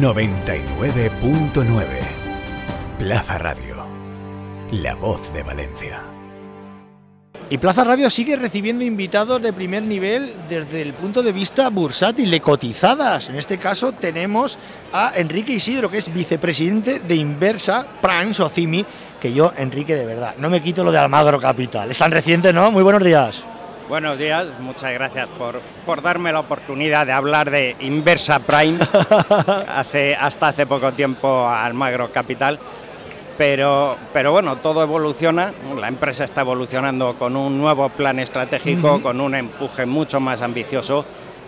99.9 Plaza Radio. La voz de Valencia. Y Plaza Radio sigue recibiendo invitados de primer nivel desde el punto de vista bursátil, de cotizadas. En este caso tenemos a Enrique Isidro, que es vicepresidente de Inversa Prime Socimi, que yo, Enrique, de verdad, no me quito lo de Almagro Capital. Es tan reciente, ¿no? Muy buenos días. Buenos días, muchas gracias por, por darme la oportunidad de hablar de Inversa Prime hace, hasta hace poco tiempo Almagro Capital. Pero, pero bueno, todo evoluciona, la empresa está evolucionando con un nuevo plan estratégico, con un empuje mucho más ambicioso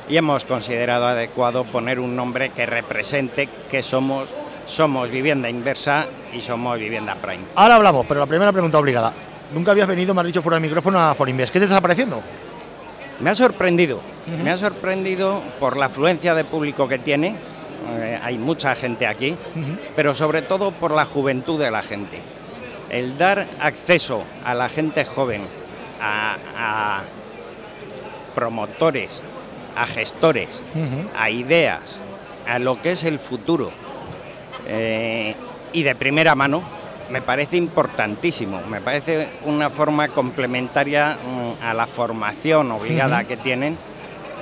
y hemos considerado adecuado poner un nombre que represente que somos, somos vivienda inversa y somos vivienda prime. Ahora hablamos, pero la primera pregunta obligada. Nunca habías venido, me has dicho fuera del micrófono, a Forinvest. ¿Qué te está pareciendo? Me ha sorprendido, me ha sorprendido por la afluencia de público que tiene, eh, hay mucha gente aquí, pero sobre todo por la juventud de la gente. El dar acceso a la gente joven, a, a promotores, a gestores, a ideas, a lo que es el futuro eh, y de primera mano, me parece importantísimo, me parece una forma complementaria mm, a la formación obligada que tienen.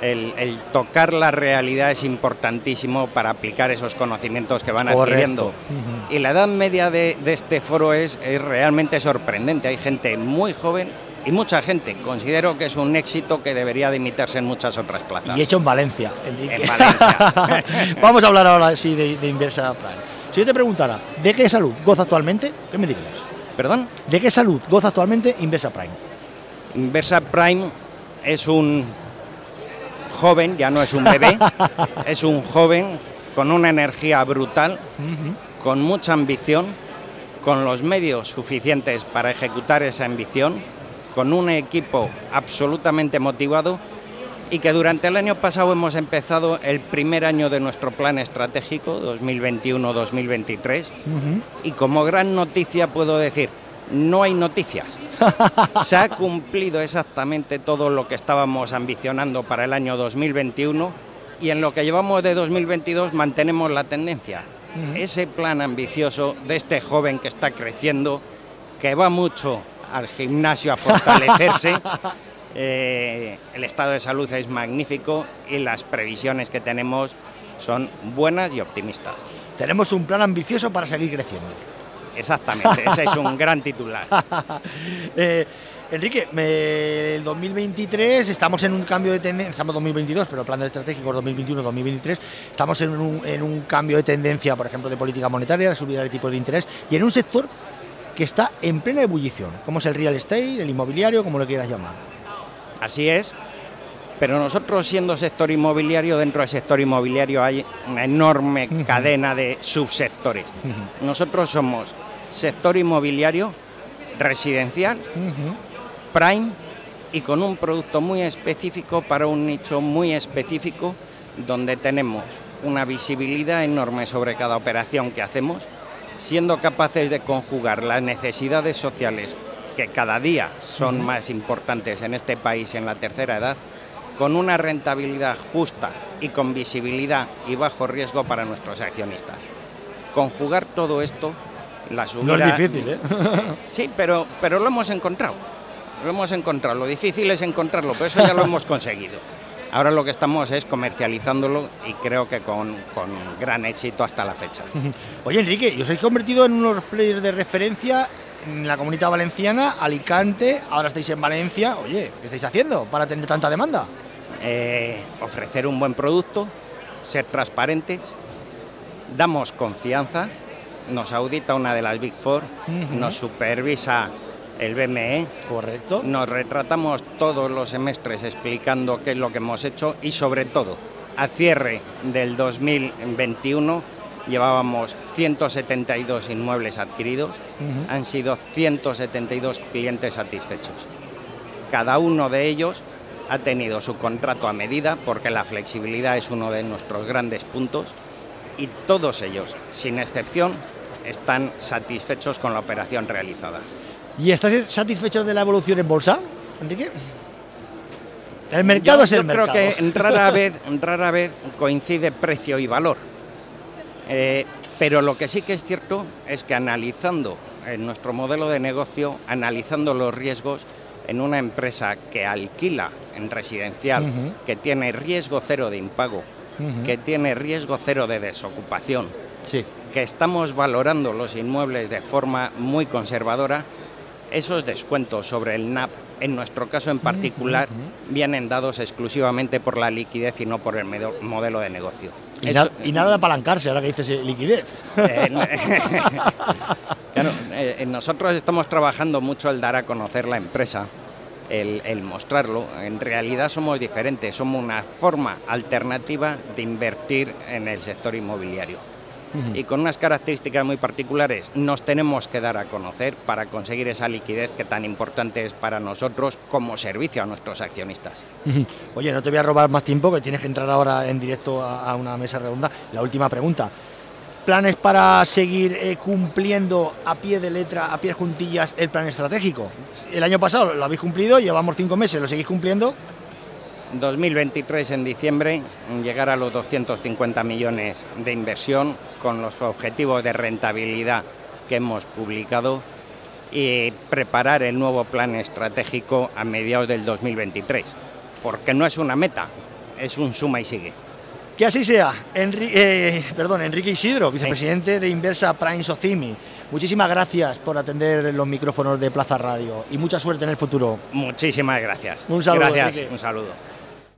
El, el tocar la realidad es importantísimo para aplicar esos conocimientos que van adquiriendo. Y la edad media de, de este foro es, es realmente sorprendente. Hay gente muy joven y mucha gente. Considero que es un éxito que debería de imitarse en muchas otras plazas. Y hecho en Valencia. En Valencia. Vamos a hablar ahora sí de, de Inversa Prime. Si yo te preguntara, ¿de qué salud goza actualmente? ¿Qué me dirías? ¿Perdón? ¿De qué salud goza actualmente Inversa Prime? Inversa Prime es un joven, ya no es un bebé, es un joven con una energía brutal, con mucha ambición, con los medios suficientes para ejecutar esa ambición, con un equipo absolutamente motivado y que durante el año pasado hemos empezado el primer año de nuestro plan estratégico 2021-2023 y como gran noticia puedo decir, no hay noticias. Se ha cumplido exactamente todo lo que estábamos ambicionando para el año 2021 y en lo que llevamos de 2022 mantenemos la tendencia. Ese plan ambicioso de este joven que está creciendo, que va mucho al gimnasio a fortalecerse, eh, el estado de salud es magnífico y las previsiones que tenemos son buenas y optimistas. Tenemos un plan ambicioso para seguir creciendo. Exactamente, ese es un gran titular. Eh, Enrique, me- el 2023 estamos en un cambio de tendencia, estamos en 2022, pero el plan estratégico es 2021-2023, estamos en un, en un cambio de tendencia, por ejemplo, de política monetaria, de subida de tipos de interés, y en un sector que está en plena ebullición, como es el real estate, el inmobiliario, como lo quieras llamar. Así es, pero nosotros siendo sector inmobiliario, dentro del sector inmobiliario hay una enorme cadena de subsectores. Nosotros somos sector inmobiliario, residencial, prime y con un producto muy específico para un nicho muy específico donde tenemos una visibilidad enorme sobre cada operación que hacemos, siendo capaces de conjugar las necesidades sociales que cada día son más importantes en este país en la tercera edad, con una rentabilidad justa y con visibilidad y bajo riesgo para nuestros accionistas. Conjugar todo esto, la subida... No es difícil, ¿eh? Sí, pero, pero lo hemos encontrado. Lo hemos encontrado. Lo difícil es encontrarlo, pero eso ya lo hemos conseguido. Ahora lo que estamos es comercializándolo y creo que con, con gran éxito hasta la fecha. Oye, Enrique, y os habéis convertido en unos players de referencia en la comunidad valenciana, Alicante, ahora estáis en Valencia. Oye, ¿qué estáis haciendo para tener tanta demanda? Eh, ofrecer un buen producto, ser transparentes, damos confianza, nos audita una de las Big Four, nos supervisa el BME, Correcto. nos retratamos todos los semestres explicando qué es lo que hemos hecho y sobre todo, a cierre del 2021 llevábamos 172 inmuebles adquiridos, han sido 172 clientes satisfechos. Cada uno de ellos ha tenido su contrato a medida porque la flexibilidad es uno de nuestros grandes puntos y todos ellos, sin excepción, están satisfechos con la operación realizada. ¿Y estáis satisfechos de la evolución en bolsa, Enrique? El mercado Yo- es el yo mercado. creo que rara vez, rara vez coincide precio y valor. Eh, pero lo que sí que es cierto es que analizando en nuestro modelo de negocio, analizando los riesgos en una empresa que alquila en residencial, que tiene riesgo cero de impago, que tiene riesgo cero de desocupación, que estamos valorando los inmuebles de forma muy conservadora, esos descuentos sobre el NAP, en nuestro caso en particular, vienen dados exclusivamente por la liquidez y no por el modelo de negocio. Y, nada de apalancarse, ahora que dices eh, liquidez. Eh, nosotros estamos trabajando mucho el dar a conocer la empresa, el, el, mostrarlo. En realidad somos diferentes, somos una forma alternativa de invertir en el sector inmobiliario y con unas características muy particulares nos tenemos que dar a conocer para conseguir esa liquidez que tan importante es para nosotros como servicio a nuestros accionistas. Oye, no te voy a robar más tiempo, que tienes que entrar ahora en directo a, una mesa redonda. La última pregunta. ¿Planes para seguir eh, cumpliendo a pie de letra, a pie juntillas, el plan estratégico? El año pasado lo habéis cumplido, llevamos cinco meses, ¿lo seguís cumpliendo? 2023 en diciembre llegar a los 250 millones de inversión con los objetivos de rentabilidad que hemos publicado y preparar el nuevo plan estratégico a mediados del 2023, porque no es una meta, es un suma y sigue. Que así sea. Eh, perdón, Enrique Isidro, vicepresidente de Inversa Prime Socimi. Muchísimas gracias por atender los micrófonos de Plaza Radio y mucha suerte en el futuro. Muchísimas gracias. Un saludo. Gracias, un saludo.